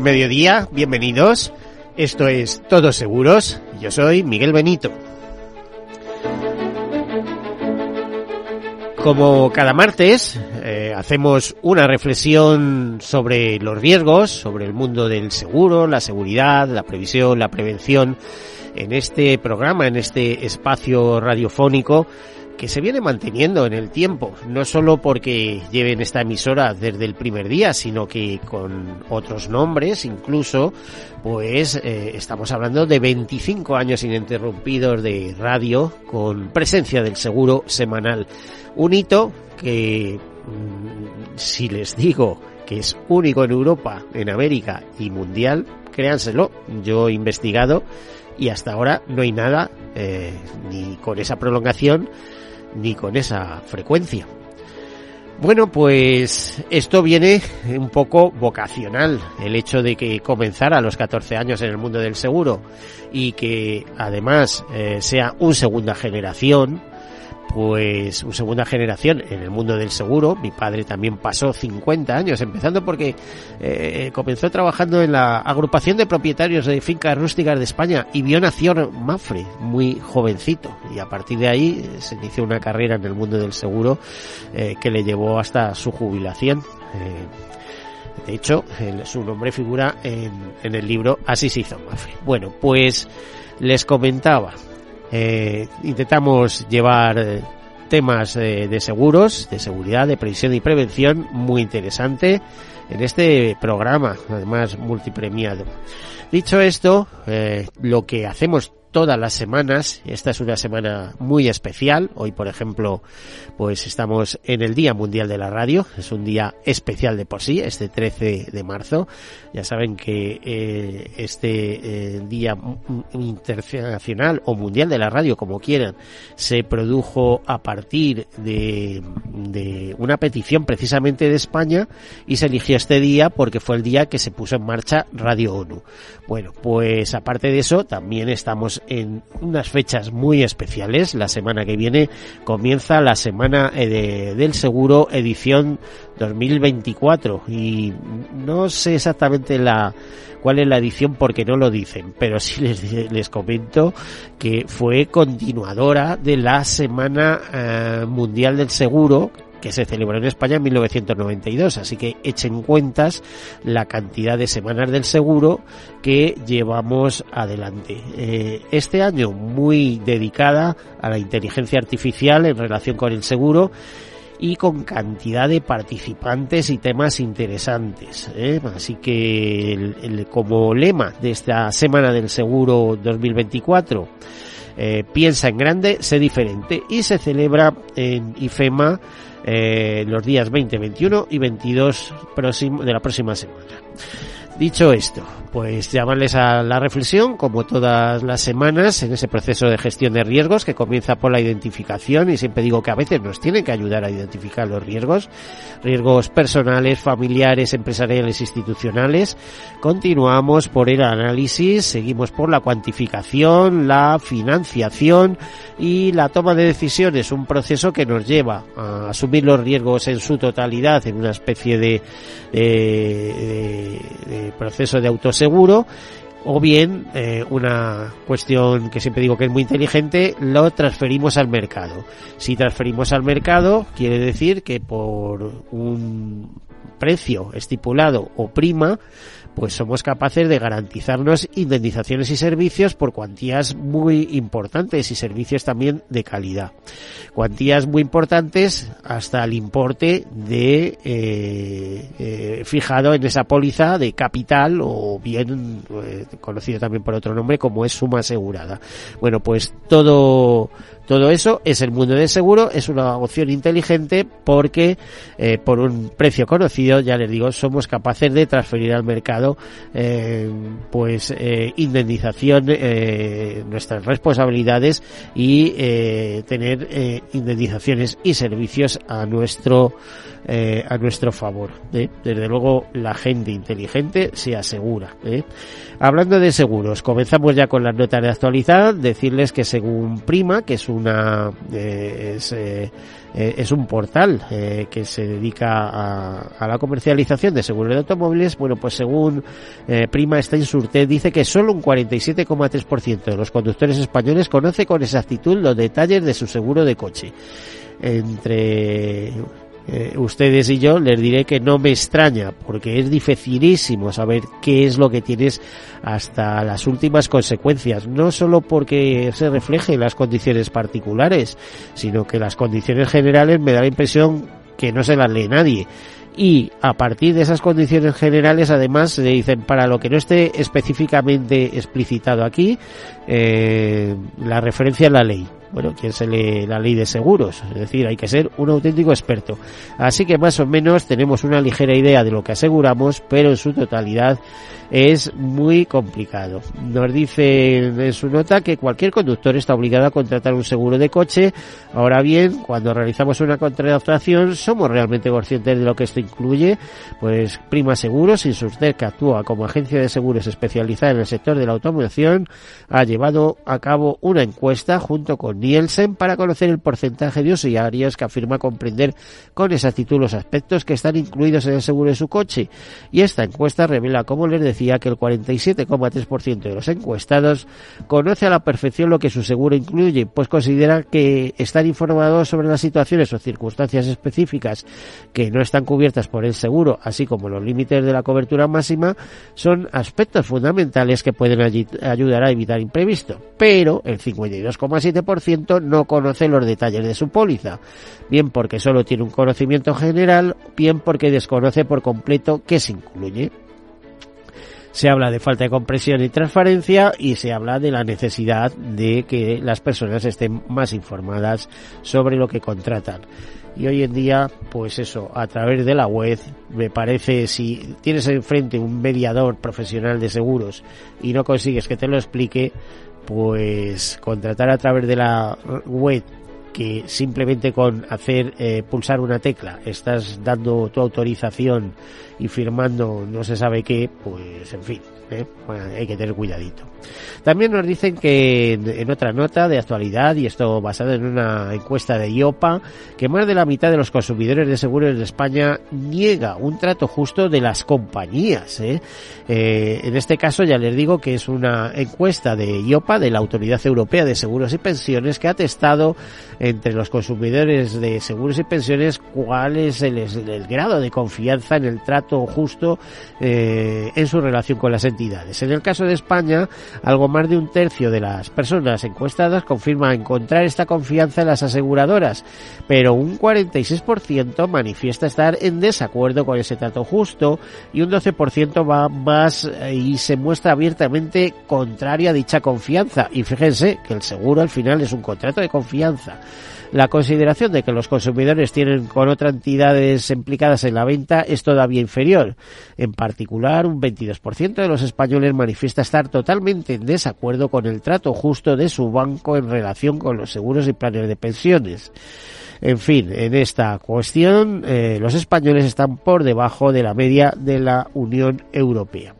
Mediodía, bienvenidos. Esto es Todos Seguros. Yo soy Miguel Benito. Como cada martes, eh, hacemos una reflexión sobre los riesgos, sobre el mundo del seguro, la seguridad, la previsión, la prevención, en este programa, en este espacio radiofónico que se viene manteniendo en el tiempo, no solo porque lleven esta emisora desde el primer día, sino que con otros nombres, incluso, pues eh, estamos hablando de 25 años ininterrumpidos de radio con presencia del seguro semanal. Un hito que, mm, si les digo que es único en Europa, en América y mundial, créanselo, yo he investigado y hasta ahora no hay nada eh, ni con esa prolongación ni con esa frecuencia. Bueno, pues esto viene un poco vocacional, el hecho de que comenzara a los 14 años en el mundo del seguro y que además eh, sea un segunda generación, pues una segunda generación en el mundo del seguro. Mi padre también pasó 50 años, empezando porque eh, comenzó trabajando en la agrupación de propietarios de fincas rústicas de España y vio nació Mafre muy jovencito y a partir de ahí eh, se inició una carrera en el mundo del seguro eh, que le llevó hasta su jubilación. de hecho, su nombre figura en, en el libro Así se hizo Mafre. Bueno, pues les comentaba eh, intentamos llevar eh, temas eh, de seguros, de seguridad, de previsión y prevención muy interesante en este programa, además multipremiado. Dicho esto, eh, lo que hacemos todas las semanas. Esta es una semana muy especial. Hoy, por ejemplo, pues estamos en el Día Mundial de la Radio. Es un día especial de por sí, este 13 de marzo. Ya saben que eh, este eh, Día Internacional o Mundial de la Radio, como quieran, se produjo a partir de, de una petición precisamente de España y se eligió este día porque fue el día que se puso en marcha Radio ONU. Bueno, pues aparte de eso, también estamos en unas fechas muy especiales. La semana que viene comienza la semana eh, del seguro edición 2024 y no sé exactamente la cuál es la edición porque no lo dicen, pero sí les, les comento que fue continuadora de la Semana eh, Mundial del Seguro que se celebró en España en 1992. Así que echen cuentas la cantidad de semanas del seguro que llevamos adelante. Eh, este año muy dedicada a la inteligencia artificial en relación con el seguro y con cantidad de participantes y temas interesantes. ¿eh? Así que el, como lema de esta Semana del Seguro 2024, eh, piensa en grande, sé diferente y se celebra en IFEMA eh, los días 20, 21 y 22 de la próxima semana. Dicho esto, pues llamarles a la reflexión, como todas las semanas, en ese proceso de gestión de riesgos que comienza por la identificación y siempre digo que a veces nos tienen que ayudar a identificar los riesgos, riesgos personales, familiares, empresariales, institucionales. Continuamos por el análisis, seguimos por la cuantificación, la financiación y la toma de decisiones, un proceso que nos lleva a asumir los riesgos en su totalidad en una especie de, proceso de autoseguro o bien eh, una cuestión que siempre digo que es muy inteligente, lo transferimos al mercado. Si transferimos al mercado, quiere decir que por un precio estipulado o prima, pues somos capaces de garantizarnos indemnizaciones y servicios por cuantías muy importantes y servicios también de calidad. Cuantías muy importantes hasta el importe de eh, eh, fijado en esa póliza de capital o bien eh, conocido también por otro nombre como es suma asegurada. Bueno, pues todo Todo eso es el mundo del seguro, es una opción inteligente porque eh, por un precio conocido, ya les digo, somos capaces de transferir al mercado eh, pues eh, indemnización, eh, nuestras responsabilidades y eh, tener eh, indemnizaciones y servicios a nuestro a nuestro favor. Desde luego la gente inteligente se asegura. Hablando de seguros, comenzamos ya con las notas de actualidad. Decirles que según Prima, que es una eh, es, eh, eh, es un portal que se dedica a, la comercialización de seguros de automóviles. Bueno, pues según Prima Steinsurte dice que solo un 47,3% de los conductores españoles conoce con exactitud los detalles de su seguro de coche. Entre eh, ustedes y yo les diré que no me extraña porque es dificilísimo saber qué es lo que tienes hasta las últimas consecuencias, no solo porque se refleje en las condiciones particulares, sino que las condiciones generales me da la impresión que no se las lee nadie. Y a partir de esas condiciones generales, además, se dicen para lo que no esté específicamente explicitado aquí, eh, la referencia a la ley bueno, quien se lee la ley de seguros, es decir, hay que ser un auténtico experto. Así que más o menos tenemos una ligera idea de lo que aseguramos, pero en su totalidad es muy complicado. Nos dice en su nota que cualquier conductor está obligado a contratar un seguro de coche. Ahora bien, cuando realizamos una contratación, ¿somos realmente conscientes de lo que esto incluye? Pues Prima Seguros, Insurtech, que actúa como agencia de seguros especializada en el sector de la automoción, ha llevado a cabo una encuesta junto con Nielsen para conocer el porcentaje de usuarios que afirma comprender con exactitud los aspectos que están incluidos en el seguro de su coche. Y esta encuesta revela, como les decía, que el 47,3% de los encuestados conoce a la perfección lo que su seguro incluye, pues considera que están informados sobre las situaciones o circunstancias específicas que no están cubiertas por el seguro, así como los límites de la cobertura máxima, son aspectos fundamentales que pueden ayudar a evitar imprevisto. Pero el 52,7% no conoce los detalles de su póliza, bien porque solo tiene un conocimiento general, bien porque desconoce por completo qué se incluye se habla de falta de comprensión y transparencia y se habla de la necesidad de que las personas estén más informadas sobre lo que contratan. Y hoy en día, pues eso, a través de la web, me parece, si tienes enfrente un mediador profesional de seguros y no consigues que te lo explique, pues contratar a través de la web que simplemente con hacer eh, pulsar una tecla estás dando tu autorización y firmando no se sabe qué, pues en fin, ¿eh? hay que tener cuidadito. También nos dicen que en, en, otra nota de actualidad, y esto basado en una encuesta de IOPA, que más de la mitad de los consumidores de seguros de España niega un trato justo de las compañías. ¿eh? Eh, en este caso ya les digo que es una encuesta de IOPA, de la Autoridad Europea de Seguros y Pensiones, que ha testado entre los consumidores de seguros y pensiones cuál es el, grado de confianza en el trato justo eh, en su relación con las entidades. En el caso de España, algo más de un tercio de las personas encuestadas confirma encontrar esta confianza en las aseguradoras, pero un 46% manifiesta estar en desacuerdo con ese trato justo y un 12% va más y se muestra abiertamente contrario a dicha confianza. Y fíjense que el seguro al final es un contrato de confianza. La consideración de que los consumidores tienen con otras entidades implicadas en la venta es todavía inferior. En particular, un 22% de los españoles manifiesta estar totalmente en desacuerdo con el trato justo de su banco en relación con los seguros y planes de pensiones. En fin, en esta cuestión, eh, los españoles están por debajo de la media de la Unión Europea.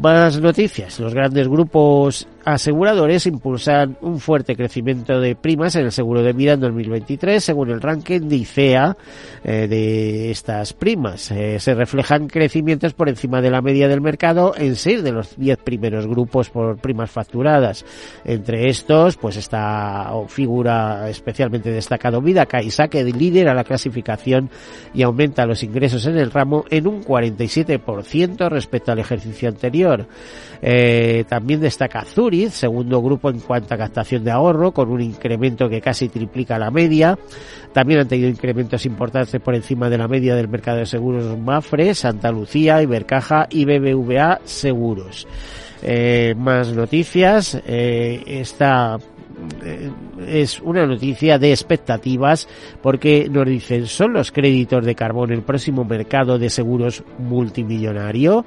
Más noticias. Los grandes grupos aseguradores impulsan un fuerte crecimiento de primas en el seguro de vida en 2023, según el ranking de ICEA eh, de estas primas. Eh, se reflejan crecimientos por encima de la media del mercado en seis de los diez primeros grupos por primas facturadas. Entre estos, pues esta figura especialmente destacado Vida Caixa, que lidera la clasificación y aumenta los ingresos en el ramo en un 47% respecto al ejercicio anterior. Eh, también destaca Zurich, segundo grupo en cuanto a captación de ahorro, con un incremento que casi triplica la media. También han tenido incrementos importantes por encima de la media del mercado de seguros Mafre, Santa Lucía, Ibercaja y BBVA Seguros. Eh, más noticias. Eh, es una noticia de expectativas porque nos dicen, ¿son los créditos de carbón el próximo mercado de seguros multimillonario?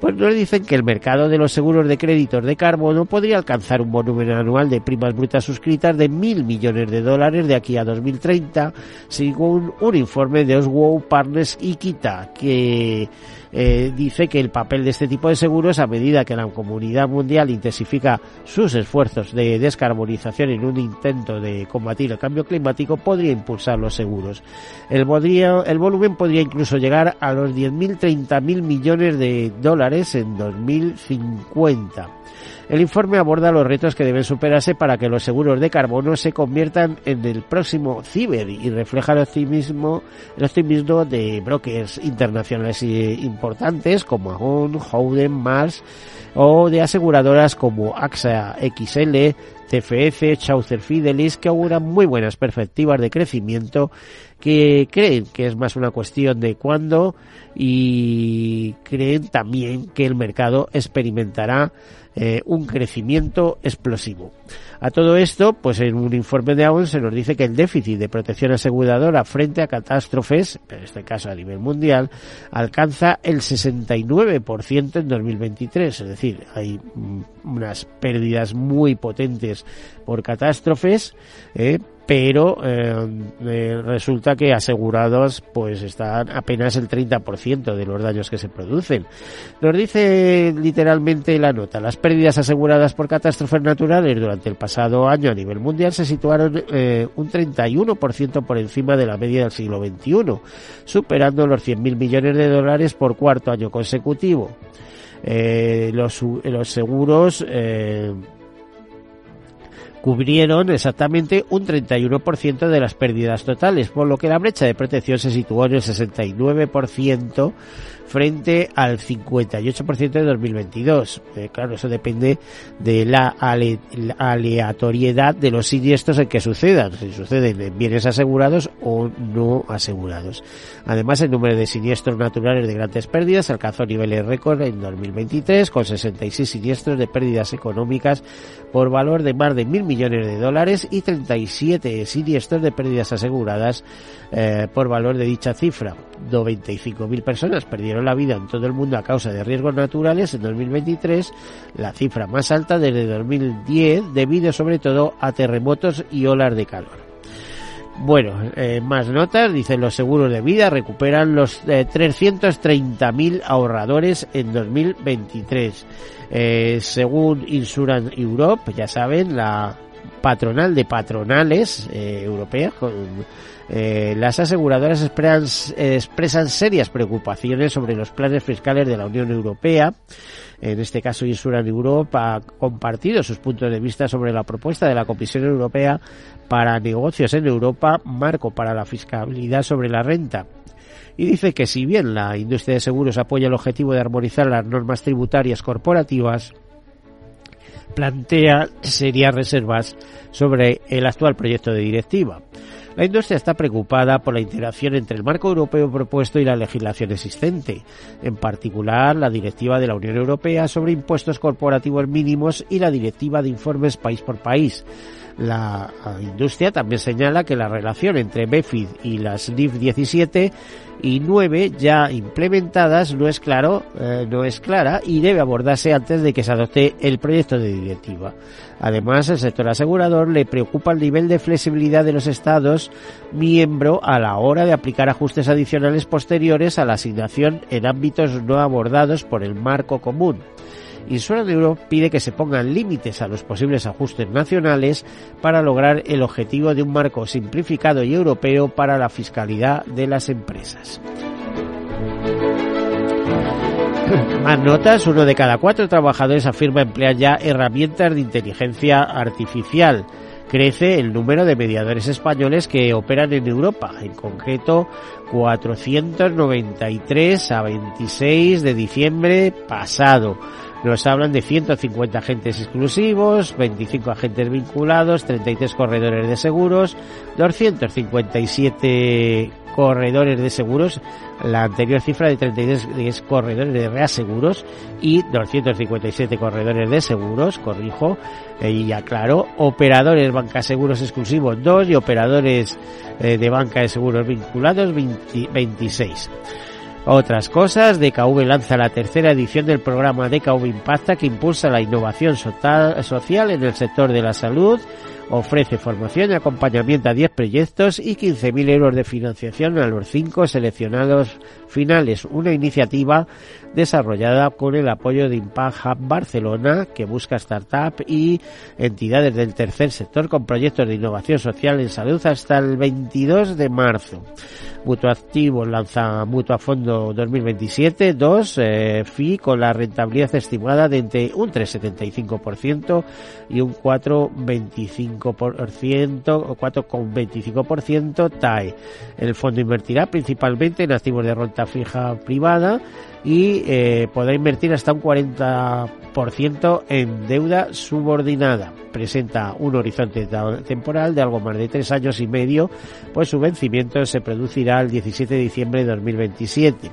Pues nos dicen que el mercado de los seguros de créditos de carbono podría alcanzar un volumen anual de primas brutas suscritas de mil millones de dólares de aquí a 2030, según un informe de Oswald Partners y Kita, que eh, dice que el papel de este tipo de seguros, a medida que la comunidad mundial intensifica sus esfuerzos de descarbonización en un intento de combatir el cambio climático, podría impulsar los seguros. El, el volumen podría incluso llegar a los 10.000, 30.000 millones de dólares en 2050. El informe aborda los retos que deben superarse para que los seguros de carbono se conviertan en el próximo ciber y refleja el optimismo, el optimismo de brokers internacionales importantes como Aon, Howden, Mars o de aseguradoras como AXA XL, TFF, Chaucer Fidelis, que auguran muy buenas perspectivas de crecimiento, que creen que es más una cuestión de cuándo y creen también que el mercado experimentará eh, un crecimiento explosivo. A todo esto, pues en un informe de AON se nos dice que el déficit de protección aseguradora frente a catástrofes, en este caso a nivel mundial, alcanza el 69% en 2023. Es decir, hay mm, unas pérdidas muy potentes por catástrofes, eh, pero eh, eh, resulta que asegurados pues están apenas el 30% de los daños que se producen. Nos dice literalmente la nota, las pérdidas aseguradas por catástrofes naturales durante el pasado año a nivel mundial se situaron eh, un 31% por encima de la media del siglo XXI, superando los 100.000 millones de dólares por cuarto año consecutivo. los, los seguros cubrieron exactamente un 31% de las pérdidas totales, por lo que la brecha de protección se situó en el 69% frente al 58% de 2022. Eh, claro, eso depende de la aleatoriedad de los siniestros en que sucedan, si suceden en bienes asegurados o no asegurados. Además, el número de siniestros naturales de grandes pérdidas alcanzó niveles récord en 2023, con 66 siniestros de pérdidas económicas por valor de más de mil millones de dólares y 37 siniestros de pérdidas aseguradas eh, por valor de dicha cifra. 95.000 personas perdieron la vida en todo el mundo a causa de riesgos naturales en 2023, la cifra más alta desde 2010 debido sobre todo a terremotos y olas de calor. Bueno, eh, más notas, dicen los seguros de vida recuperan los eh, 330.000 ahorradores en 2023. Eh, según Insurance Europe, ya saben, la patronal de patronales eh, europeas, eh, las aseguradoras esperan, expresan serias preocupaciones sobre los planes fiscales de la Unión Europea. En este caso, Insuran Europe ha compartido sus puntos de vista sobre la propuesta de la Comisión Europea para negocios en Europa, marco para la fiscalidad sobre la renta. Y dice que si bien la industria de seguros apoya el objetivo de armonizar las normas tributarias corporativas, plantea serias reservas sobre el actual proyecto de directiva. La industria está preocupada por la interacción entre el marco europeo propuesto y la legislación existente, en particular la Directiva de la Unión Europea sobre impuestos corporativos mínimos y la Directiva de informes país por país. La industria también señala que la relación entre BEFID y las NIF 17 y 9 ya implementadas no es claro, eh, no es clara y debe abordarse antes de que se adopte el proyecto de directiva. Además, el sector asegurador le preocupa el nivel de flexibilidad de los estados miembro a la hora de aplicar ajustes adicionales posteriores a la asignación en ámbitos no abordados por el marco común. Insurance Europe pide que se pongan límites a los posibles ajustes nacionales para lograr el objetivo de un marco simplificado y europeo para la fiscalidad de las empresas. Más notas, uno de cada cuatro trabajadores afirma emplear ya herramientas de inteligencia artificial. Crece el número de mediadores españoles que operan en Europa, en concreto 493 a 26 de diciembre pasado. Nos hablan de 150 agentes exclusivos, 25 agentes vinculados, 33 corredores de seguros, 257 corredores de seguros, la anterior cifra de 33 corredores de reaseguros y 257 corredores de seguros, corrijo, eh, y aclaro, operadores banca seguros exclusivos 2 y operadores eh, de banca de seguros vinculados 26. Otras cosas, DKV lanza la tercera edición del programa DKV Impacta que impulsa la innovación social en el sector de la salud, ofrece formación y acompañamiento a 10 proyectos y 15.000 euros de financiación a los 5 seleccionados finales. Una iniciativa desarrollada con el apoyo de Impact Hub Barcelona, que busca startups y entidades del tercer sector con proyectos de innovación social en salud hasta el 22 de marzo. Mutuactivo lanza Mutua Fondo 2027, 2 eh, FI con la rentabilidad estimada de entre un 3,75% y un 4,25% o 4,25% TAE. El fondo invertirá principalmente en activos de renta fija privada y eh, podrá invertir hasta un 40% en deuda subordinada. Presenta un horizonte temporal de algo más de tres años y medio, pues su vencimiento se producirá el 17 de diciembre de 2027.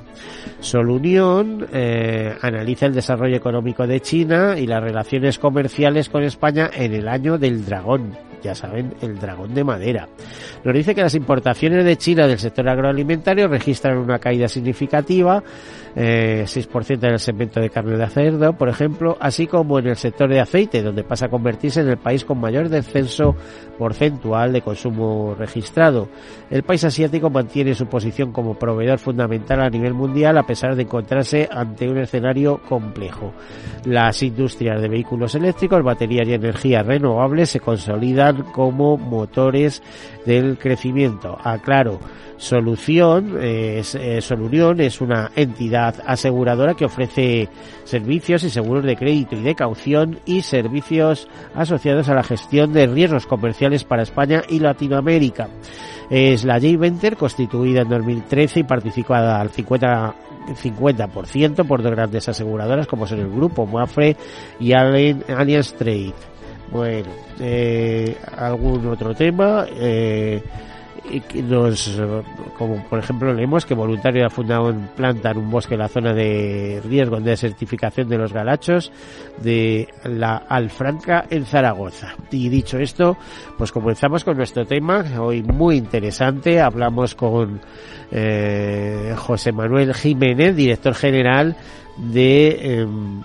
Solunión eh, analiza el desarrollo económico de China y las relaciones comerciales con España en el año del dragón ya saben, el dragón de madera. Nos dice que las importaciones de China del sector agroalimentario registran una caída significativa eh, 6% en el segmento de carne de cerdo, por ejemplo, así como en el sector de aceite, donde pasa a convertirse en el país con mayor descenso porcentual de consumo registrado. El país asiático mantiene su posición como proveedor fundamental a nivel mundial a pesar de encontrarse ante un escenario complejo. Las industrias de vehículos eléctricos, baterías y energías renovables se consolidan como motores del crecimiento. Aclaro, Solución, es, eh, es una entidad aseguradora que ofrece servicios y seguros de crédito y de caución y servicios asociados a la gestión de riesgos comerciales para España y Latinoamérica. Es la J-Venter constituida en 2013 y participada al 50 50% por dos grandes aseguradoras como son el grupo Mafre y Allianz Trade. Bueno, eh, algún otro tema. Eh, nos, como por ejemplo leemos que voluntario ha fundado en planta en un bosque en la zona de riesgo de desertificación de los galachos de la Alfranca en Zaragoza. Y dicho esto, pues comenzamos con nuestro tema, hoy muy interesante, hablamos con eh, José Manuel Jiménez, director general de em,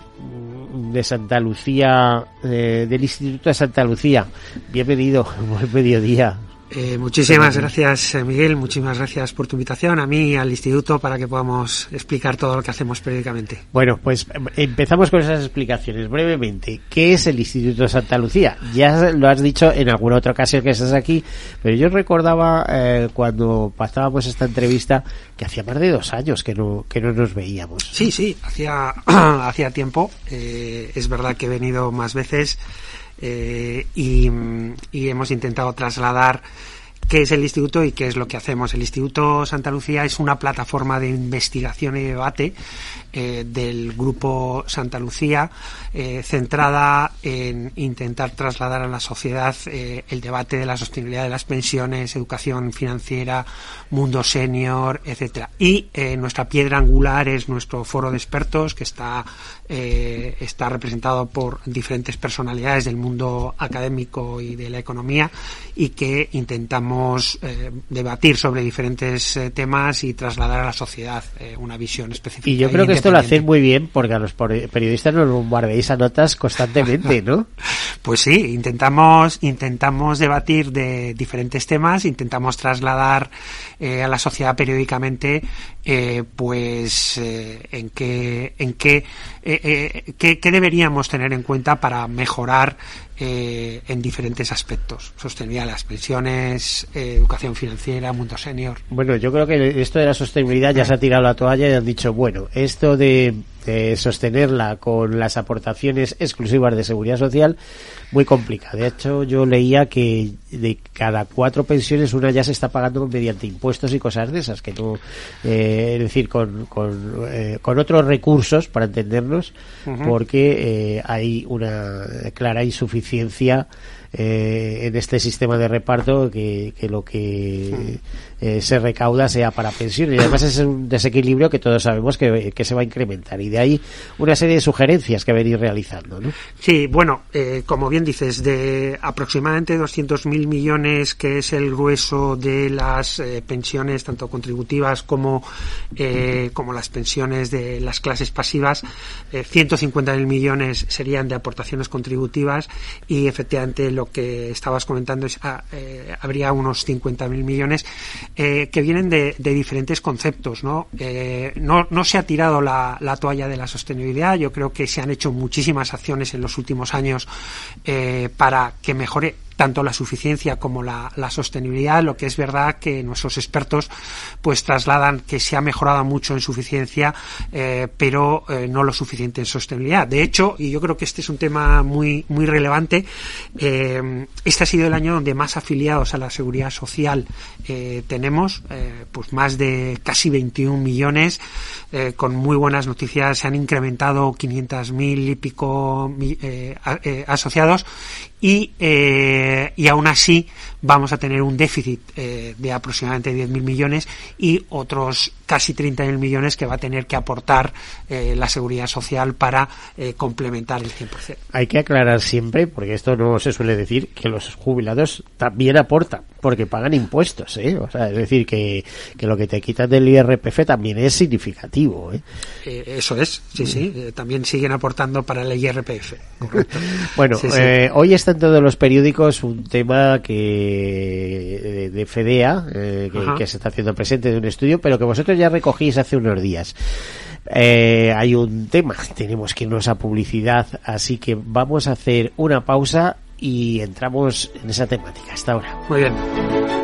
de Santa Lucía, del Instituto de Santa Lucía. Bienvenido, buen mediodía. Eh, muchísimas gracias, eh, Miguel. Muchísimas gracias por tu invitación a mí y al instituto para que podamos explicar todo lo que hacemos periódicamente. Bueno, pues em, empezamos con esas explicaciones brevemente. ¿Qué es el Instituto Santa Lucía? Ya lo has dicho en alguna otra ocasión que estás aquí, pero yo recordaba eh, cuando pasábamos esta entrevista que hacía más de dos años que no, que no nos veíamos. Sí, sí, hacía, hacía tiempo. es verdad que he venido más veces. Eh, y, hemos intentado trasladar qué es el instituto y qué es lo que hacemos. El Instituto Santa Lucía es una plataforma de investigación y debate eh, del grupo Santa Lucía, eh, centrada en intentar trasladar a la sociedad el debate de la sostenibilidad de las pensiones, educación financiera, mundo senior, etcétera. Y nuestra piedra angular es nuestro foro de expertos, que está, está representado por diferentes personalidades del mundo académico y de la economía, y que intentamos debatir sobre diferentes temas y trasladar a la sociedad una visión específica. Y yo creo que esto lo hacéis muy bien porque a los periodistas nos bombardeáis a notas constantemente, ¿no? pues sí, intentamos, intentamos debatir de diferentes temas, intentamos trasladar eh, a la sociedad periódicamente eh, pues eh, en qué en qué, qué, qué deberíamos tener en cuenta para mejorar eh, en diferentes aspectos. Sostenibilidad de las pensiones, eh, educación financiera, mundo senior. Bueno, yo creo que esto de la sostenibilidad ya se ha tirado la toalla y han dicho, bueno, esto de, sostenerla con las aportaciones exclusivas de seguridad social, muy complicado. De hecho, yo leía que de cada cuatro pensiones una ya se está pagando mediante impuestos y cosas de esas, que no, eh, es decir, con, con, con, otros recursos, para entendernos, porque hay una clara insuficiencia eh, en este sistema de reparto que, lo que eh, se recauda sea para pensiones. Y además es un desequilibrio que todos sabemos que, que, se va a incrementar. Y de ahí una serie de sugerencias que venir realizando. ¿no? Sí, bueno, eh, como bien dices, de aproximadamente 200.000 millones, que es el grueso de las eh, pensiones, tanto contributivas como, eh, como las pensiones de las clases pasivas, eh, 150.000 millones serían de aportaciones contributivas y efectivamente lo que estabas comentando es ah, eh, habría unos 50.000 millones eh, que vienen de, de, diferentes conceptos. ¿no? Eh, no, no se ha tirado la, la, toalla de la sostenibilidad. Yo creo que se han hecho muchísimas acciones en los últimos años eh, para que mejore tanto la suficiencia como la, la, sostenibilidad. Lo que es verdad que nuestros expertos pues trasladan que se ha mejorado mucho en suficiencia, eh, pero eh, no lo suficiente en sostenibilidad. De hecho, y yo creo que este es un tema muy muy relevante, eh, este ha sido el año donde más afiliados a la seguridad social tenemos, pues más de casi 21 millones, con muy buenas noticias. Se han incrementado 500.000 y pico asociados y, eh, y aún así vamos a tener un déficit eh, de aproximadamente 10.000 millones y otros casi 30.000 millones que va a tener que aportar eh, la seguridad social para eh, complementar el 100%. Hay que aclarar siempre, porque esto no se suele decir, que los jubilados también aportan, porque pagan impuestos, ¿eh? O sea, es decir, que, que lo que te quitan del IRPF también es significativo, eso es, sí, sí, eh, también siguen aportando para el IRPF, correcto. bueno, sí, sí. hoy está en todos los periódicos un tema que de, de FEDEA, que, que se está haciendo presente de un estudio, pero que vosotros ya recogís hace unos días. Eh, hay un tema, tenemos que irnos a publicidad, así que vamos a hacer una pausa y entramos en esa temática. Hasta ahora. Muy bien.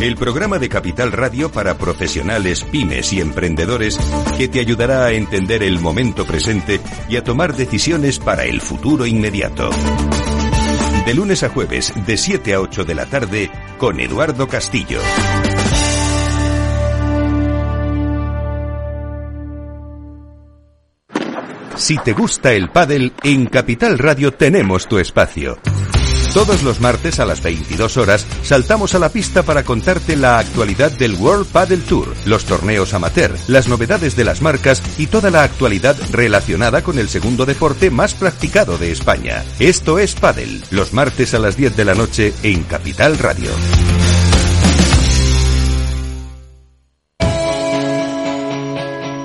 El programa de Capital Radio para profesionales, pymes y emprendedores que te ayudará a entender el momento presente y a tomar decisiones para el futuro inmediato. De lunes a jueves, de 7 a 8 de la tarde, con Eduardo Castillo. Si te gusta el pádel, en Capital Radio tenemos tu espacio. Todos los martes a las 22 horas saltamos a la pista para contarte la actualidad del World Paddle Tour, los torneos amateur, las novedades de las marcas y toda la actualidad relacionada con el segundo deporte más practicado de España. Esto es Paddle, los martes a las 10 de la noche en Capital Radio.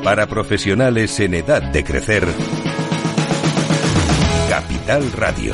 Para profesionales en edad de crecer, Capital Radio.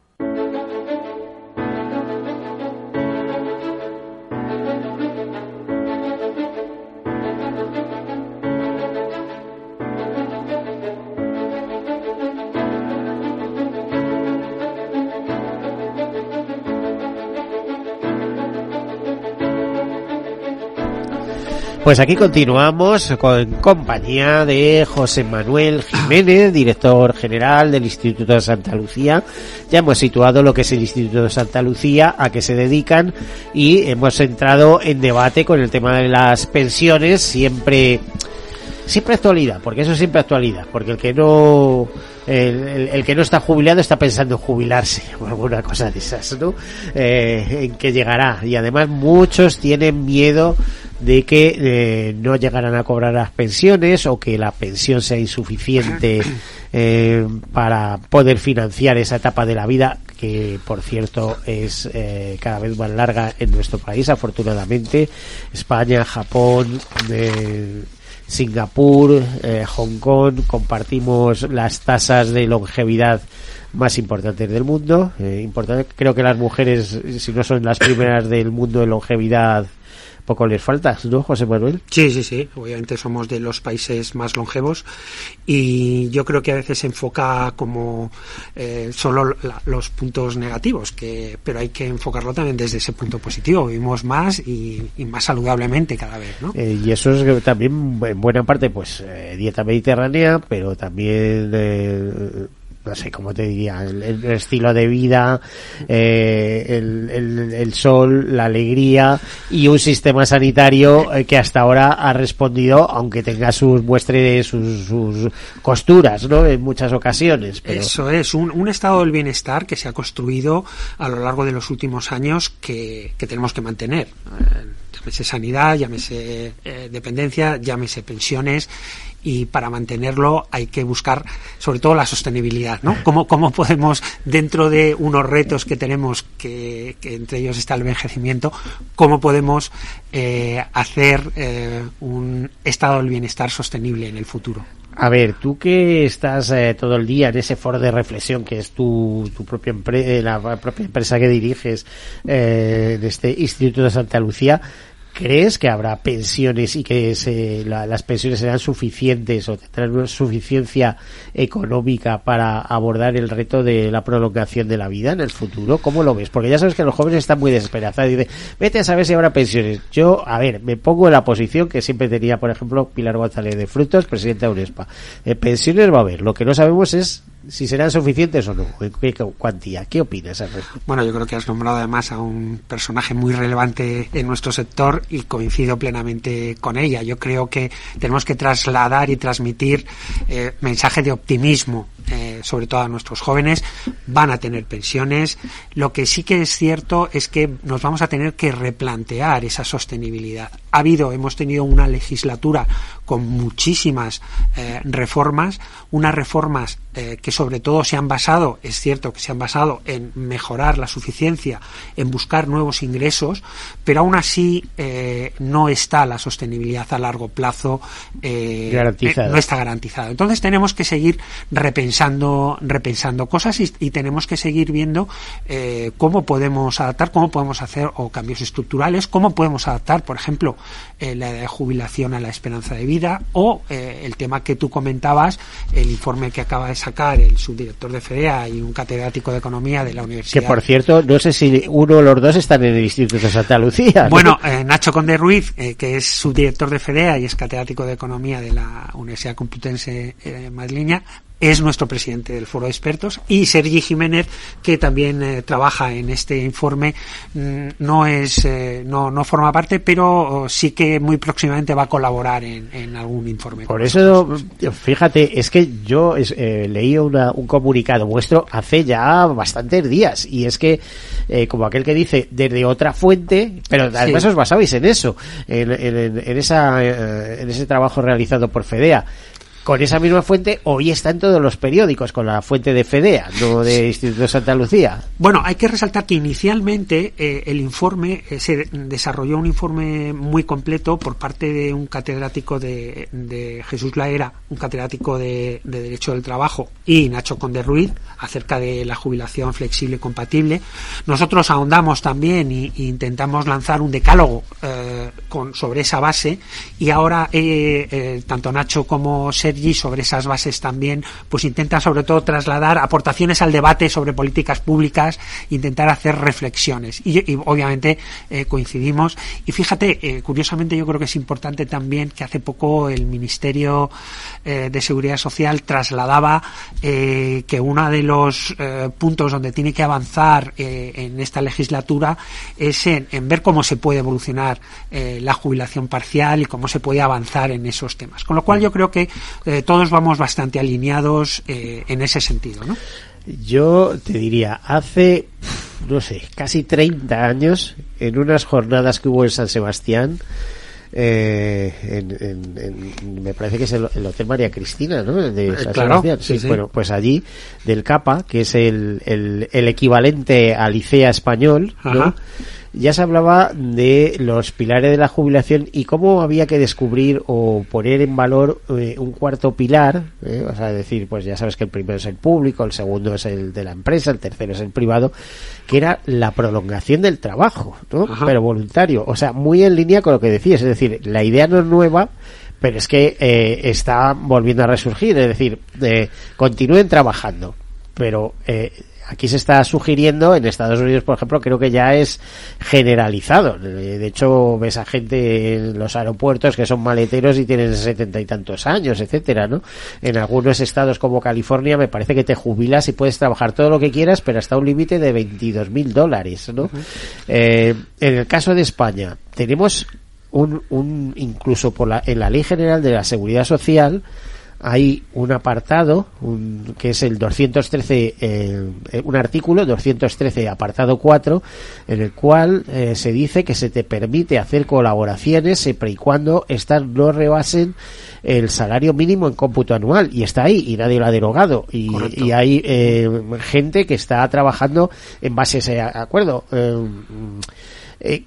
Pues aquí continuamos con compañía de José Manuel Jiménez, director general del Instituto de Santa Lucía. Ya hemos situado lo que es el Instituto de Santa Lucía, a qué se dedican y hemos entrado en debate con el tema de las pensiones, siempre siempre actualidad, porque eso es siempre actualidad, porque el que no el, el- el que no está jubilado está pensando en jubilarse o alguna cosa de esas, ¿no? Eh, en que llegará y además muchos tienen miedo de que eh, no llegarán a cobrar las pensiones o que la pensión sea insuficiente eh, para poder financiar esa etapa de la vida que por cierto es eh, cada vez más larga en nuestro país afortunadamente España Japón eh, Singapur, eh, Hong Kong, compartimos las tasas de longevidad más importantes del mundo. Eh, importante, creo que las mujeres, si no son las primeras del mundo de longevidad, poco les falta, ¿no, José Manuel? Sí, sí, sí. Obviamente somos de los países más longevos y yo creo que a veces se enfoca como eh, solo la- los puntos negativos, que, pero hay que enfocarlo también desde ese punto positivo. Vivimos más y, y más saludablemente cada vez, ¿no? Eh, y eso es también en buena parte pues eh, dieta mediterránea pero también no sé cómo te diría el, estilo de vida eh, el, el- el sol la alegría y un sistema sanitario eh, que hasta ahora ha respondido aunque tenga sus muestres sus, sus costuras no en muchas ocasiones pero Eso es, un, un estado del bienestar que se ha construido a lo largo de los últimos años que, que tenemos que mantener. Eh, llámese sanidad, llámese eh, dependencia, llámese pensiones. Y para mantenerlo hay que buscar sobre todo la sostenibilidad, ¿no? ¿Cómo, cómo podemos, dentro de unos retos que tenemos, que, que entre ellos está el envejecimiento, cómo podemos eh, hacer eh, un estado del bienestar sostenible en el futuro? A ver, tú que estás eh, todo el día en ese foro de reflexión que es tu, tu propia la propia empresa que diriges en este Instituto de Santa Lucía, ¿crees que habrá pensiones y que se- la- las pensiones serán suficientes o tendrán una suficiencia económica para abordar el reto de la prolongación de la vida en el futuro? ¿Cómo lo ves? Porque ya sabes que los jóvenes están muy desesperanzados. Dicen, vete a saber si habrá pensiones. Yo, a ver, me pongo en la posición que siempre tenía, por ejemplo, Pilar González de Frutos, presidenta de UNESPA. Eh, pensiones va a haber. Lo que no sabemos es si serán suficientes o no. Qué cuantía. ¿Qué opinas? Bueno, yo creo que has nombrado además a un personaje muy relevante en nuestro sector y coincido plenamente con ella. Yo creo que tenemos que trasladar y transmitir eh, mensaje de optimismo, eh, sobre todo a nuestros jóvenes. Van a tener pensiones. Lo que sí que es cierto es que nos vamos a tener que replantear esa sostenibilidad. Ha habido, hemos tenido una legislatura con muchísimas eh, reformas, unas reformas eh, que sobre todo se han basado, es cierto que se han basado en mejorar la suficiencia, en buscar nuevos ingresos, pero aún así eh, no está la sostenibilidad a largo plazo Garantizada. no está garantizada. Entonces tenemos que seguir repensando, repensando cosas y, y tenemos que seguir viendo cómo podemos adaptar, cómo podemos hacer o cambios estructurales, cómo podemos adaptar, por ejemplo, eh, la edad de jubilación a la esperanza de vida o eh, el tema que tú comentabas, el informe que acaba de sacar el subdirector de FEDEA y un catedrático de economía de la Que universidad. por cierto, no sé si uno o los dos están en el Instituto de Santa Lucía. ¿no? Bueno, eh, Nacho Conde Ruiz, que es subdirector de FEDEA y es catedrático de Economía de la Universidad Complutense Madrileña, es nuestro presidente del foro de expertos, y Sergi Jiménez, que también eh, trabaja en este informe, mm, no es, eh, no, no forma parte, pero oh, sí que muy próximamente va a colaborar en, en algún informe. Por eso, fíjate, es que yo eh, leí una, un comunicado vuestro hace ya bastantes días, y es que, eh, como aquel que dice, desde otra fuente, pero además Sí. os basabais en eso, en, en, en esa, eh, en ese trabajo realizado por FEDEA. Con esa misma fuente, hoy está en todos los periódicos, con la fuente de FEDEA, no de Instituto Santa Lucía. Bueno, hay que resaltar que inicialmente eh, el informe eh, se desarrolló un informe muy completo por parte de un catedrático de, de Jesús Laera, un catedrático de, de Derecho del Trabajo, y Nacho Conde Ruiz, acerca de la jubilación flexible y compatible. Nosotros ahondamos también y, y intentamos lanzar un decálogo eh, con, sobre esa base, y ahora tanto Nacho como Sergi sobre esas bases también, pues intentan sobre todo trasladar aportaciones al debate sobre políticas públicas, intentar hacer reflexiones. Y, y obviamente eh, coincidimos. Y fíjate, eh, curiosamente yo creo que es importante también que hace poco el Ministerio eh, de Seguridad Social trasladaba que uno de los puntos donde tiene que avanzar en esta legislatura es en, en ver cómo se puede evolucionar la jubilación parcial y cómo se puede avanzar en esos temas. Con lo cual yo creo que eh, todos vamos bastante alineados eh, en ese sentido, ¿no? Yo te diría, hace, no sé, casi 30 años, en unas jornadas que hubo en San Sebastián, eh, en, en- en- me parece que es el, el Hotel María Cristina, ¿no? De Eh, San claro, Sebastián. sí, sí. Bueno, pues allí, del CAPA, que es el, el, el equivalente al ICEA español, ¿no? Ya se hablaba de los pilares de la jubilación y cómo había que descubrir o poner en valor eh, un cuarto pilar, eh, o sea, decir, pues ya sabes que el primero es el público, el segundo es el de la empresa, el tercero es el privado, que era la prolongación del trabajo, ¿no? Pero voluntario, o sea, muy en línea con lo que decías, es decir, la idea no es nueva, pero es que eh, está volviendo a resurgir, es decir, eh, continúen trabajando, pero eh, aquí se está sugiriendo, en Estados Unidos, por ejemplo, creo que ya es generalizado. De hecho, ves a gente en los aeropuertos que son maleteros y tienen setenta y tantos años, etcétera, ¿no? En algunos estados como California me parece que te jubilas y puedes trabajar todo lo que quieras, pero hasta un límite de 22 mil dólares, ¿no? Eh, en el caso de España, tenemos un, un incluso por la, en la Ley General de la Seguridad Social, hay un apartado un- que es el 213 eh, eh, un artículo 213 apartado 4 en el cual eh, se dice que se te permite hacer colaboraciones siempre y cuando estas no rebasen el salario mínimo en cómputo anual y está ahí y nadie lo ha derogado y, y hay eh, gente que está trabajando en base a ese acuerdo. Eh,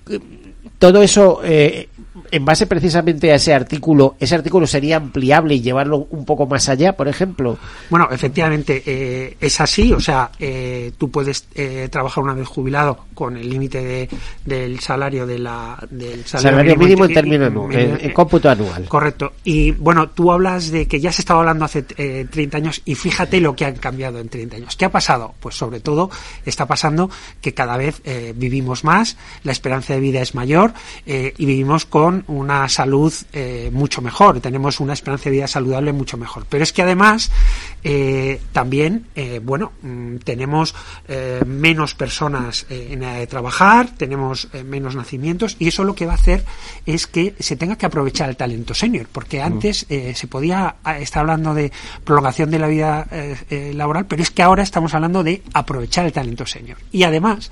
todo eso eh, en base precisamente a ese artículo, ese artículo sería ampliable y llevarlo un poco más allá, por ejemplo. Bueno, efectivamente eh, es así, o sea, eh, tú puedes eh, trabajar una vez jubilado con el límite de, del salario de la del Salario, mínimo en términos anual, en, cómputo anual. Correcto. Y bueno, tú hablas de que ya se estaba hablando hace eh, 30 años y fíjate lo que han cambiado en 30 años. ¿Qué ha pasado? Pues sobre todo está pasando que cada vez eh, vivimos más, la esperanza de vida es mayor eh, y vivimos con una salud eh, mucho mejor. Tenemos una esperanza de vida saludable mucho mejor. Pero es que además eh, también, eh, bueno, mm, tenemos menos personas en edad de trabajar, tenemos menos nacimientos y eso lo que va a hacer es que se tenga que aprovechar el talento senior, porque antes eh, se podía estar hablando de prolongación de la vida laboral, pero es que ahora estamos hablando de aprovechar el talento senior. Y además,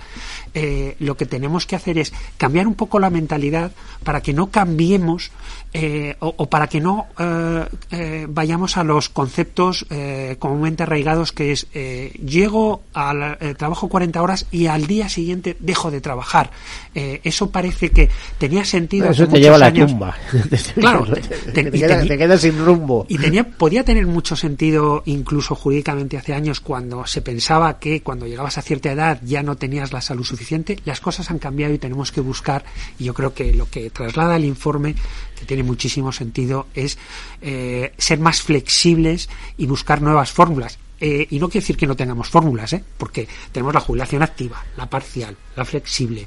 lo que tenemos que hacer es cambiar un poco la mentalidad para que no cambiemos eh, o, o para que no eh, eh, vayamos a los conceptos eh, comúnmente arraigados que es eh, llego al eh, trabajo 40 horas y al día siguiente dejo de trabajar. Eh, eso parece que tenía sentido. Eso te lleva a la tumba. Claro, te, te- te y queda- teni- te quedas sin rumbo. y tenía, podía tener mucho sentido, incluso jurídicamente hace años, cuando se pensaba que cuando llegabas a cierta edad ya no tenías la salud suficiente. Las cosas han cambiado y tenemos que buscar, y yo creo que lo que traslada el informe, que tiene muchísimo sentido, es eh, ser más flexibles y buscar nuevas fórmulas. Eh, y no quiere decir que no tengamos fórmulas, ¿eh? porque tenemos la jubilación activa, la parcial, la flexible.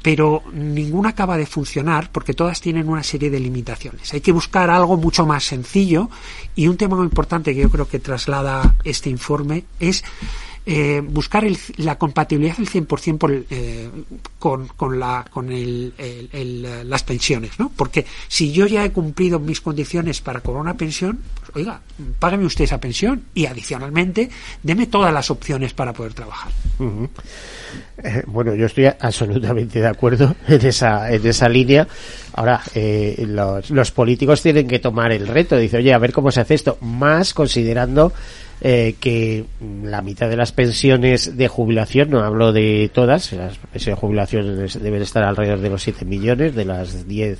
pero ninguna acaba de funcionar porque todas tienen una serie de limitaciones. Hay que buscar algo mucho más sencillo y un tema muy importante que yo creo que traslada este informe es eh, buscar la compatibilidad del 100% por, eh, con, con, la, con el, las pensiones, ¿no? Porque si yo ya he cumplido mis condiciones para cobrar una pensión, pues, oiga, págame usted esa pensión y adicionalmente deme todas las opciones para poder trabajar. Eh, bueno, yo estoy absolutamente de acuerdo en esa, en esa línea. Ahora, eh, los, los políticos tienen que tomar el reto. Dice, oye, a ver cómo se hace esto. Más considerando eh, que la mitad de las pensiones de jubilación, no hablo de todas, las pensiones de jubilación deben estar alrededor de los 7 millones, de las 10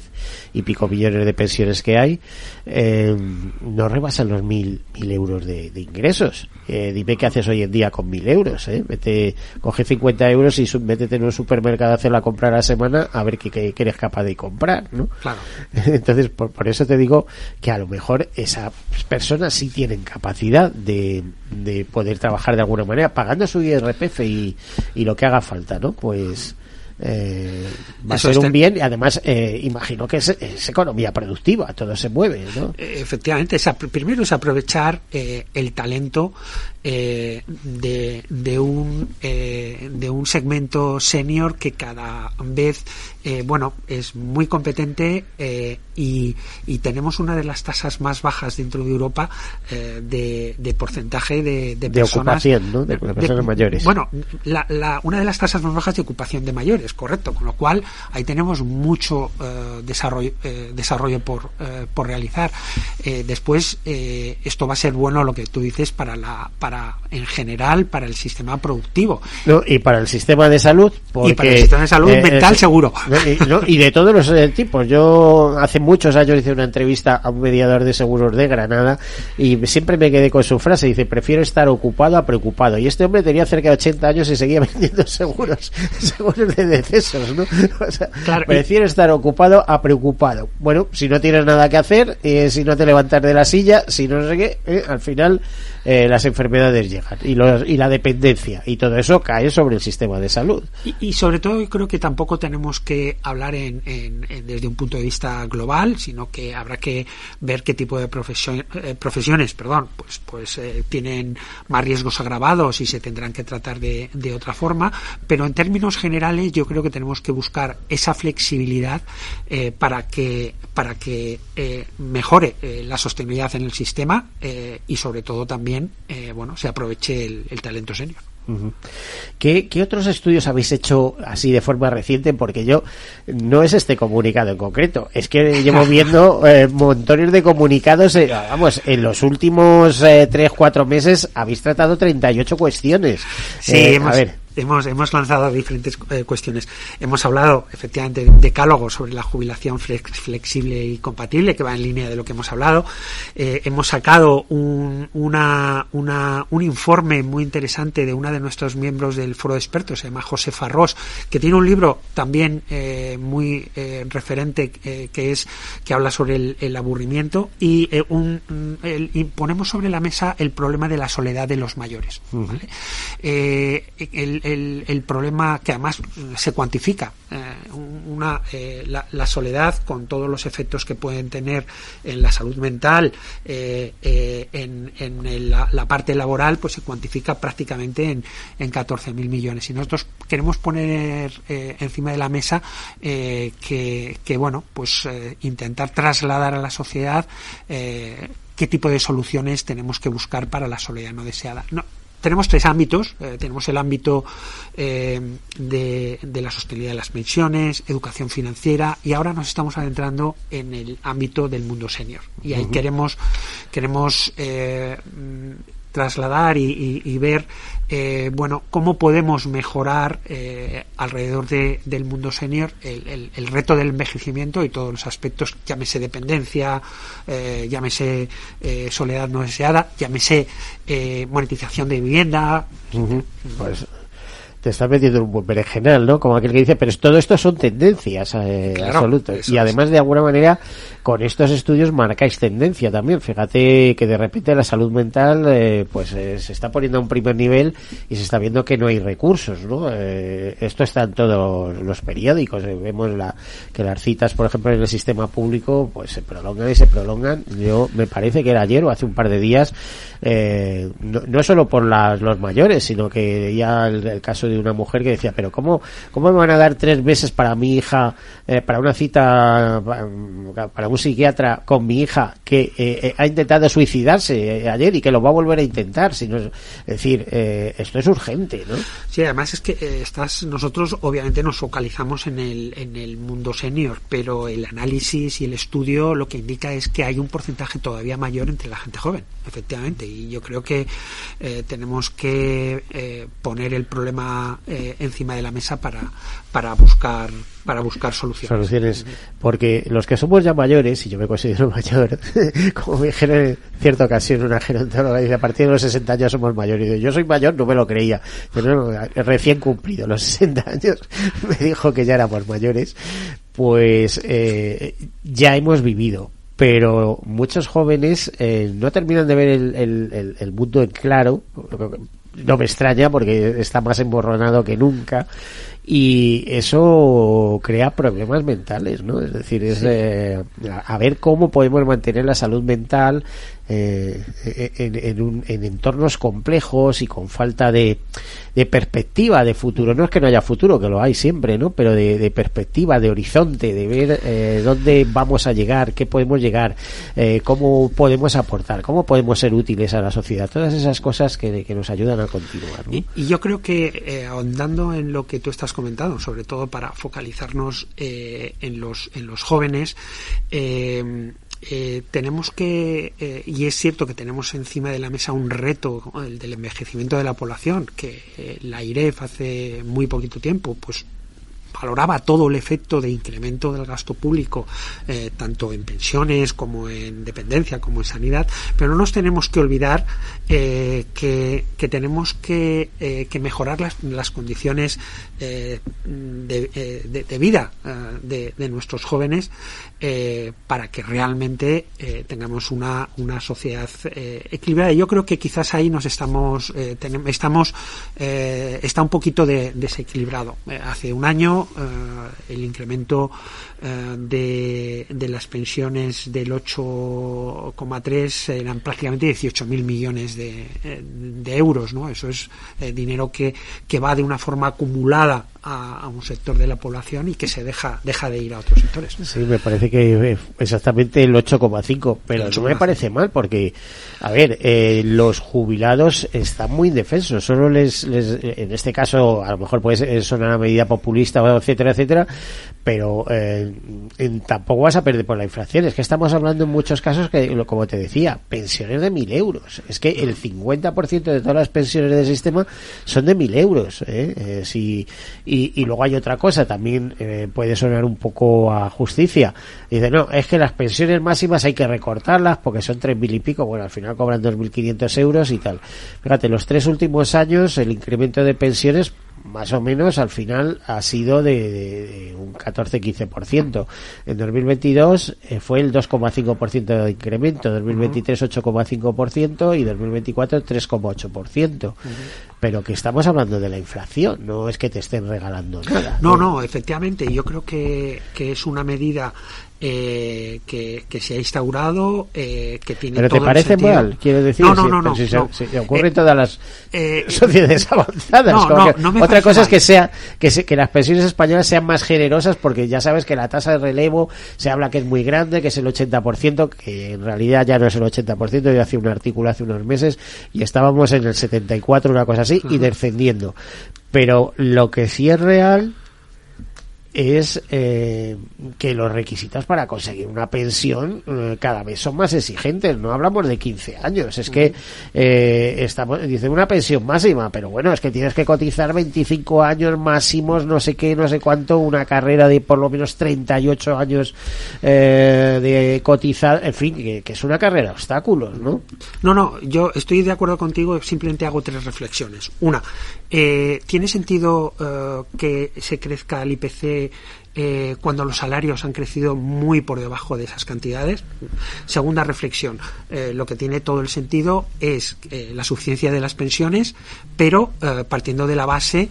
y pico millones de pensiones que hay, eh, no rebasan los mil, mil euros de, ingresos. Eh, dime qué haces hoy en día con mil euros, ¿eh? Vete, coge 50 euros y métete en un supermercado a hacer la compra a la semana a ver qué, qué, eres capaz de comprar, ¿no? Claro. Entonces, por, por eso te digo que a lo mejor esas personas sí tienen capacidad de de, poder trabajar de alguna manera, pagando su IRPF y, y lo que haga falta, ¿no? Pues eh, va a ser un bien y además eh, imagino que es, economía productiva, todo se mueve, ¿no? Efectivamente, primero es aprovechar eh, el talento eh, de, de, un eh, de un segmento senior que cada vez eh, bueno es muy competente y, y, tenemos una de las tasas más bajas dentro de Europa de, de, porcentaje de, de, personas ocupación ¿no? de, personas mayores bueno la, la, una de las tasas más bajas de ocupación de mayores correcto con lo cual ahí tenemos mucho desarrollo desarrollo por, por realizar después esto va a ser bueno lo que tú dices para la para en general para el sistema productivo. y para el sistema de salud. y para el sistema de salud eh, mental seguro. Y, de todos los eh, tipos. Yo hace muchos años hice una entrevista a un mediador de seguros de Granada y siempre me quedé con su frase. Dice, prefiero estar ocupado a preocupado. Y este hombre tenía cerca de 80 años y seguía vendiendo seguros, seguros de decesos. ¿no? prefiero estar ocupado a preocupado. Bueno, si no tienes nada que hacer, eh, si no te levantas de la silla, si no sé qué, al final las enfermedades llegar y, y, la dependencia y todo eso cae sobre el sistema de salud. Y, sobre todo creo que tampoco tenemos que hablar en, desde un punto de vista global, sino que habrá que ver qué tipo de eh, profesiones perdón, pues, pues eh, tienen más riesgos agravados y se tendrán que tratar de, de, otra forma, pero en términos generales yo creo que tenemos que buscar esa flexibilidad eh, para que para que mejore la sostenibilidad en el sistema y sobre todo también bueno se aproveche el, talento senior. ¿Qué, otros estudios habéis hecho así de forma reciente? Porque yo no es este comunicado en concreto, es que llevo viendo eh, montones de comunicados. Eh, vamos, en los últimos eh, 3-4 meses habéis tratado 38 cuestiones. Sí, eh, a ver hemos, hemos lanzado diferentes eh, cuestiones. Hemos hablado, efectivamente, de decálogo sobre la jubilación flexible y compatible, que va en línea de lo que hemos hablado. Eh, hemos sacado un, una, una, un informe muy interesante de una de nuestros miembros del foro de expertos, se llama José Farros, que tiene un libro también eh, muy referente que es que habla sobre el, aburrimiento y, un, y ponemos sobre la mesa el problema de la soledad de los mayores. el, el, problema que además se cuantifica, eh, una, eh, la, soledad con todos los efectos que pueden tener en la salud mental, eh, en, en la, parte laboral, pues se cuantifica prácticamente en, en 14.000 millones. Y nosotros queremos poner encima de la mesa que, que, bueno, pues intentar trasladar a la sociedad qué tipo de soluciones tenemos que buscar para la soledad no deseada. No, tenemos tres ámbitos. Eh, tenemos el ámbito eh, de, la sostenibilidad de las pensiones, educación financiera y ahora nos estamos adentrando en el ámbito del mundo senior. Y ahí queremos, queremos eh, trasladar y, ver eh, bueno cómo podemos mejorar eh, alrededor de, del mundo senior el, el, reto del envejecimiento y todos los aspectos llámese dependencia eh, llámese soledad no deseada llámese monetización de vivienda. Pues te estás metiendo en un buen berenjenal, ¿no? Como aquel que dice, pero todo esto son tendencias eh, absolutas. Y además, de alguna manera, con estos estudios marcáis tendencia también. Fíjate que de repente la salud mental, eh, pues eh, se está poniendo a un primer nivel y se está viendo que no hay recursos, ¿no? Eh, esto está en todos los periódicos. Eh, vemos la, que las citas, por ejemplo, en el sistema público, pues se prolongan y se prolongan. Yo, me parece que era ayer o hace un par de días, eh, no, no, solo por las, los mayores, sino que ya el, el, caso de una mujer que decía, pero ¿cómo, cómo me van a dar tres meses para mi hija, eh, para una cita, para un psiquiatra con mi hija que eh, ha intentado suicidarse ayer y que lo va a volver a intentar? Si no, es decir, esto es urgente, ¿no? Sí, además es que estás, nosotros obviamente nos focalizamos en el, en el mundo senior, pero el análisis y el estudio lo que indica es que hay un porcentaje todavía mayor entre la gente joven, efectivamente y yo creo que eh, tenemos que eh, poner el problema eh, encima de la mesa para, para buscar para buscar soluciones. Soluciones, porque los que somos ya mayores, y yo me considero mayor, como me dijeron en cierta ocasión una gerontóloga, dice, a partir de los 60 años somos mayores. Y yo, soy mayor, no me lo creía, pero recién cumplido los 60 años, me dijo que ya éramos mayores, pues eh, ya hemos vivido pero muchos jóvenes eh, no terminan de ver el, el, el, mundo en claro. No me extraña porque está más emborronado que nunca y eso crea problemas mentales, ¿no? Es decir, es eh, a ver cómo podemos mantener la salud mental eh, en, en, un, en, entornos complejos y con falta de, de, perspectiva de futuro. No es que no haya futuro, que lo hay siempre, ¿no? Pero de, perspectiva, de horizonte, de ver eh, dónde vamos a llegar, qué podemos llegar, eh, cómo podemos aportar, cómo podemos ser útiles a la sociedad. Todas esas cosas que, nos ayudan a continuar. ¿no? Y, y, yo creo que eh, ahondando en lo que tú estás comentando, sobre todo para focalizarnos eh, en los en los jóvenes. Eh, eh, tenemos que, eh, y es cierto que tenemos encima de la mesa un reto, el del envejecimiento de la población, que eh, la IREF hace muy poquito tiempo, pues valoraba todo el efecto de incremento del gasto público, eh, tanto en pensiones como en dependencia, como en sanidad, pero no nos tenemos que olvidar eh, que, que, tenemos que, eh, que mejorar las, las condiciones de, de, de, vida de, de, nuestros jóvenes para que realmente tengamos una, una sociedad equilibrada. Yo creo que quizás ahí nos estamos, tenemos, estamos está un poquito desequilibrado. hace un año uh, el incremento uh, de, las pensiones del 8,3 eran prácticamente 18.000 millones de, de, euros, ¿no? Eso es eh, dinero que va de una forma acumulada a, a, un sector de la población y que se deja deja de ir a otros sectores. Sí, me parece que exactamente el 8,5, pero el 8, no me parece mal porque, a ver, eh, los jubilados están muy indefensos. Solo les, les, en este caso, a lo mejor puede sonar una medida populista, etcétera, etcétera, pero eh, en, tampoco vas a perder por la inflación. Es que estamos hablando en muchos casos que, como te decía, pensiones de mil euros. Es que el 50% de todas las pensiones del sistema son de mil euros. ¿eh? Eh, si, y, y, luego hay otra cosa, también eh, puede sonar un poco a justicia. Dice, no, es que las pensiones máximas hay que recortarlas porque son tres mil y pico. Bueno, al final cobran 2.500 euros y tal. Fíjate, los tres últimos años el incremento de pensiones más o menos al final ha sido de, de, de un 14-15%. En 2022 eh, fue el 2,5% de incremento, 2023 8,5% y 2024 3,8%. Uh -huh. Pero que estamos hablando de la inflación, no es que te estén regalando nada. No, no, efectivamente, yo creo que, que es una medida eh, que, que, se ha instaurado, eh, que tiene ¿Pero todo te parece el mal? Quiero decir, no, no, no, no, si, ocurre en todas las eh, sociedades avanzadas. no, me otra cosa mal. es que sea que, se, que las pensiones españolas sean más generosas porque ya sabes que la tasa de relevo se habla que es muy grande, que es el 80%, que en realidad ya no es el 80%, yo hacía un artículo hace unos meses y estábamos en el 74, una cosa así, uh -huh. y descendiendo. Pero lo que sí es real es eh, que los requisitos para conseguir una pensión eh, cada vez son más exigentes. No hablamos de 15 años, es que eh, estamos, dice una pensión máxima, pero bueno, es que tienes que cotizar 25 años máximos, no sé qué, no sé cuánto, una carrera de por lo menos 38 años eh, de cotizar, en fin, que, que es una carrera de obstáculos, ¿no? No, no, yo estoy de acuerdo contigo, simplemente hago tres reflexiones. Una, ¿tiene sentido que se crezca el IPC eh, cuando los salarios han crecido muy por debajo de esas cantidades? Segunda reflexión, eh, lo que tiene todo el sentido es eh, la suficiencia de las pensiones, pero partiendo de la base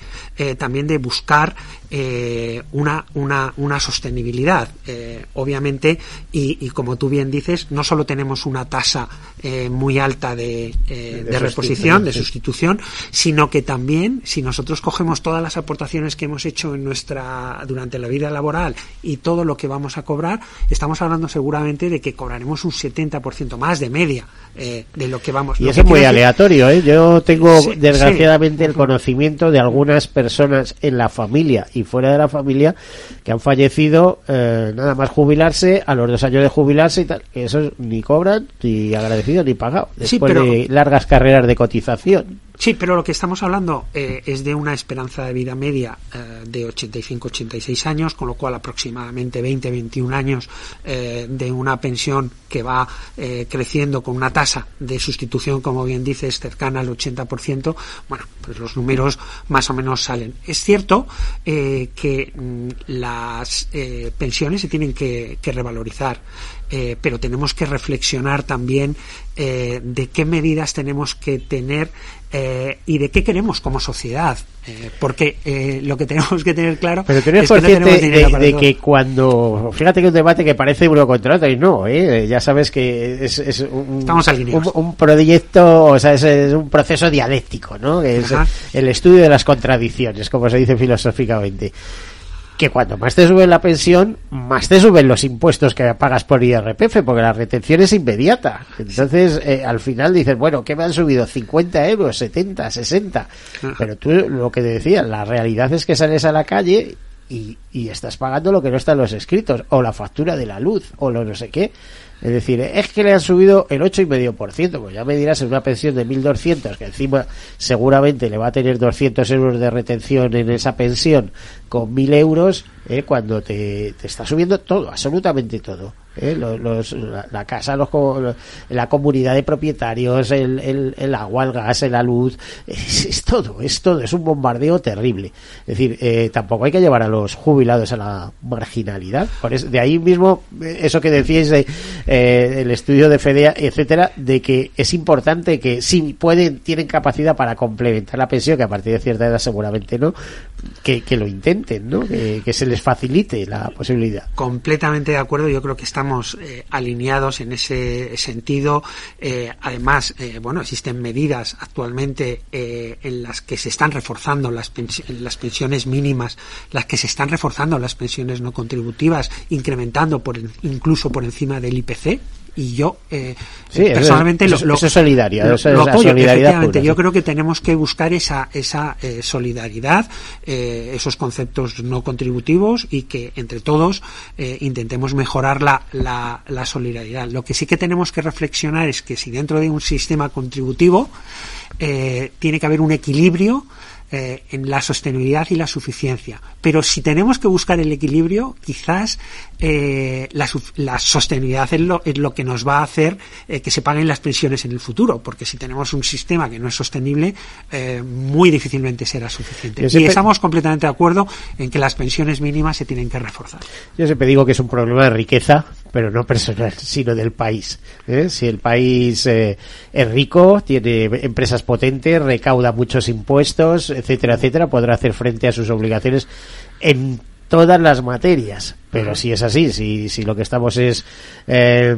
también de buscar eh, una, una, una sostenibilidad. Eh, obviamente, y, y como tú bien dices, no solo tenemos una tasa eh, muy alta de, eh, De de reposición, de sustitución, sino que también, si nosotros cogemos todas las aportaciones que hemos hecho en nuestra durante la vida laboral y todo lo que vamos a cobrar, estamos hablando seguramente de que cobraremos un 70% más de media eh, de lo que vamos. Y eso que es muy decir- aleatorio, ¿eh? Yo tengo, Sí, desgraciadamente, sí. el conocimiento de algunas personas en la familia y fuera de la familia que han fallecido eh, nada más jubilarse, a los dos años de jubilarse y tal, que esos ni cobran, ni agradecido, ni pagado, Sí, después pero- de largas carreras de cotización. Sí, pero lo que estamos hablando eh, es de una esperanza de vida media eh, de 85-86 años, con lo cual aproximadamente 20-21 años eh, de una pensión que va eh, creciendo con una tasa de sustitución, como bien dices, cercana al 80%. Bueno, pues los números más o menos salen. Es cierto que mm, las pensiones se tienen que, revalorizar. pero tenemos que reflexionar también eh, de qué medidas tenemos que tener eh, y de qué queremos como sociedad. Eh, porque eh, lo que tenemos que tener claro Pero es que no de, que cuando. Fíjate que un debate que parece uno contra otro, y no, ¿eh? ya sabes que es, es un, Estamos un, un proyecto, o sea, es, es un proceso dialéctico, ¿no? Que es Ajá. el estudio de las contradicciones, como se dice filosóficamente. Que cuando más te suben la pensión, más te suben los impuestos que pagas por IRPF, porque la retención es inmediata. Entonces, eh, al final dices, bueno, ¿qué me han subido? ¿50 euros? ¿70? ¿60? Pero tú, lo que te decía, la realidad es que sales a la calle y, y estás pagando lo que no está en los escritos, o la factura de la luz, o lo no sé qué. Es decir, es que le han subido el 8,5%, pues ya me dirás en una pensión de 1.200, que encima seguramente le va a tener 200 euros de retención en esa pensión con 1.000 euros, eh, cuando te, te está subiendo todo, absolutamente todo. Eh, la, casa, los, la comunidad de propietarios, el, el, el agua, el gas, la luz, es, es todo, es todo, es un bombardeo terrible. Es decir, eh, tampoco hay que llevar a los jubilados a la marginalidad. Por eso, de ahí mismo, eh, eso que decíais de el estudio de FEDEA, etcétera, de que es importante que si pueden, tienen capacidad para complementar la pensión, que a partir de cierta edad seguramente no, que, lo intenten, ¿no? Que, se les facilite la posibilidad. completamente de acuerdo. Yo creo que estamos eh, alineados en ese sentido. Eh, además, eh, bueno, existen medidas actualmente eh, en las que se están reforzando las, pens- las pensiones mínimas, las que se están reforzando las pensiones no contributivas, incrementando por incluso por encima del IPC. Y yo eh, Sí, es- personalmente eso lo, es- lo- eso es solidaria, lo- eso es lo la apoyo, solidaridad pura, Yo sí. creo que tenemos que buscar esa, esa eh, solidaridad, eh, esos conceptos no contributivos y que entre todos eh, intentemos mejorar la, la, la solidaridad. Lo que sí que tenemos que reflexionar es que si dentro de un sistema contributivo eh, tiene que haber un equilibrio eh, en la sostenibilidad y la suficiencia. Pero si tenemos que buscar el equilibrio, quizás eh, la, sostenibilidad es lo, es lo que nos va a hacer eh, que se paguen las pensiones en el futuro, porque si tenemos un sistema que no es sostenible, eh, muy difícilmente será suficiente. Y estamos completamente de acuerdo en que las pensiones mínimas se tienen que reforzar. Yo siempre digo que es un problema de riqueza, pero no personal, sino del país. ¿eh? Si el país eh, es rico, tiene empresas potentes, recauda muchos impuestos, etcétera, etcétera, podrá hacer frente a sus obligaciones en todas las materias. Pero si es así, si, si lo que estamos es, eh,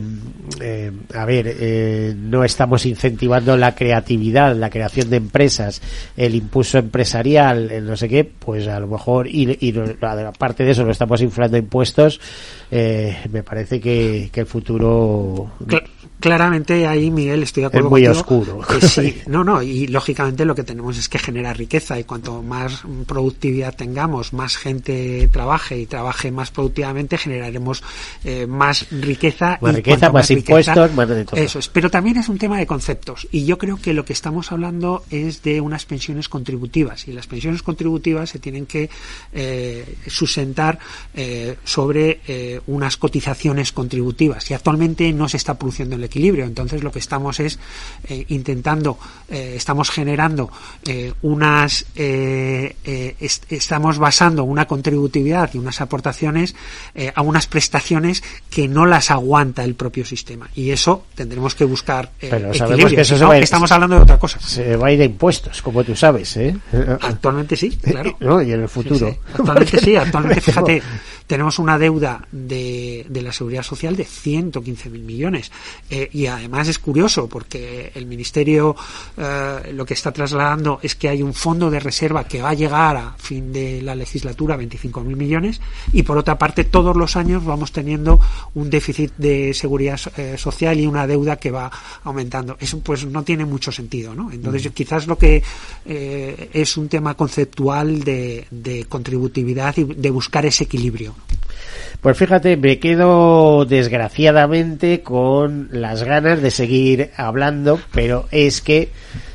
eh, a ver, eh, no estamos incentivando la creatividad, la creación de empresas, el impulso empresarial, el no sé qué, pues a lo mejor, y, y aparte de eso, lo estamos inflando impuestos, eh, me parece que, que el futuro Cla- claramente ahí, Miguel, estoy de acuerdo es muy contigo, oscuro. que sí, no, no, y lógicamente lo que tenemos es que generar riqueza y cuanto más productividad tengamos, más gente trabaje y trabaje más productivamente, generaremos eh, más riqueza. Más y riqueza, más impuestos, más de todo. Eso es, pero también es un tema de conceptos y yo creo que lo que estamos hablando es de unas pensiones contributivas y las pensiones contributivas se tienen que eh, sustentar eh, sobre eh, unas cotizaciones contributivas y actualmente no se está produciendo el equilibrio. Entonces lo que estamos es intentando, estamos generando unas, est- estamos basando una contributividad y unas aportaciones eh, a unas prestaciones que no las aguanta el propio sistema. Y eso tendremos que buscar eh, Pero sabemos equilibrio. que eso Si se no, va a ir- estamos hablando de otra cosa. Se va a ir a impuestos, como tú sabes, ¿eh? Actualmente sí, claro. No, y en el futuro. Sí, sí. Actualmente sí, actualmente fíjate, tenemos una deuda de, de la seguridad social de 115.000 millones. Eh, y además es curioso porque el Ministerio eh, lo que está trasladando es que hay un fondo de reserva que va a llegar a fin de la legislatura a 25.000 millones y por otra parte todos los años vamos teniendo un déficit de seguridad eh, social y una deuda que va aumentando. Eso pues no tiene mucho sentido, ¿no? Entonces quizás lo que eh, es un tema conceptual de, de contributividad y de buscar ese equilibrio. Pues fíjate, me quedo desgraciadamente con las ganas de seguir hablando, pero es que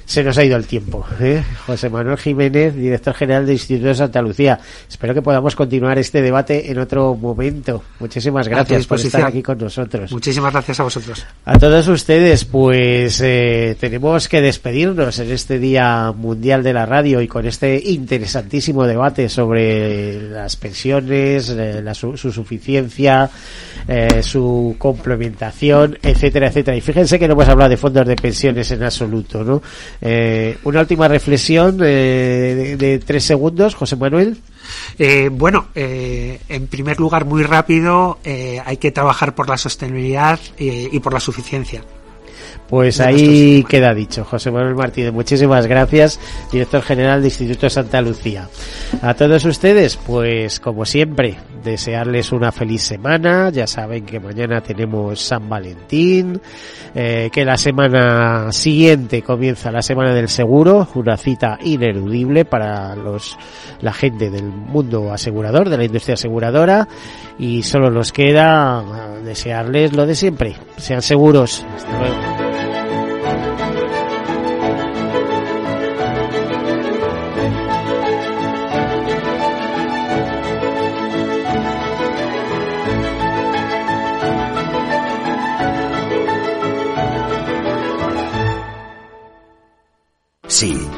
se nos ha ido el tiempo. ¿eh? José Manuel Jiménez, director general del Instituto de Santa Lucía. Espero que podamos continuar este debate en otro momento. Muchísimas gracias por estar aquí con nosotros. Muchísimas gracias a vosotros. A todos ustedes, pues eh, tenemos que despedirnos en este Día Mundial de la Radio y con este interesantísimo debate sobre las pensiones, eh, la su, su suficiencia, eh, su complementación, etcétera, etcétera. Y fíjense que no hemos hablado de fondos de pensiones en absoluto, ¿no? Eh, una última reflexión de, de tres segundos, José Manuel. Eh, bueno, eh, en primer lugar, muy rápido, eh, hay que trabajar por la sostenibilidad y por la suficiencia. Pues ahí queda dicho, José Manuel Martínez. Muchísimas gracias, director general del Instituto Santa Lucía. A todos ustedes, pues como siempre, desearles una feliz semana. Ya saben que mañana tenemos San Valentín, eh, que la semana siguiente comienza la semana del seguro, una cita ineludible para los la gente del mundo asegurador, de la industria aseguradora, y solo nos queda desearles lo de siempre. Sean seguros. Hasta luego.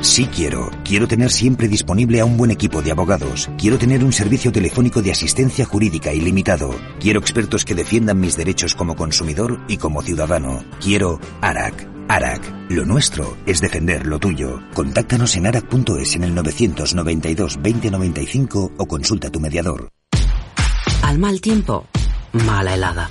Sí, quiero. Quiero tener siempre disponible a un buen equipo de abogados. Quiero tener un servicio telefónico de asistencia jurídica ilimitado. Quiero expertos que defiendan mis derechos como consumidor y como ciudadano. Quiero ARAC. ARAC. Lo nuestro es defender lo tuyo. Contáctanos en arac.es en el 992 2095 o consulta a tu mediador. Al mal tiempo, mala helada.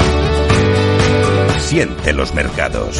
Siente los mercados.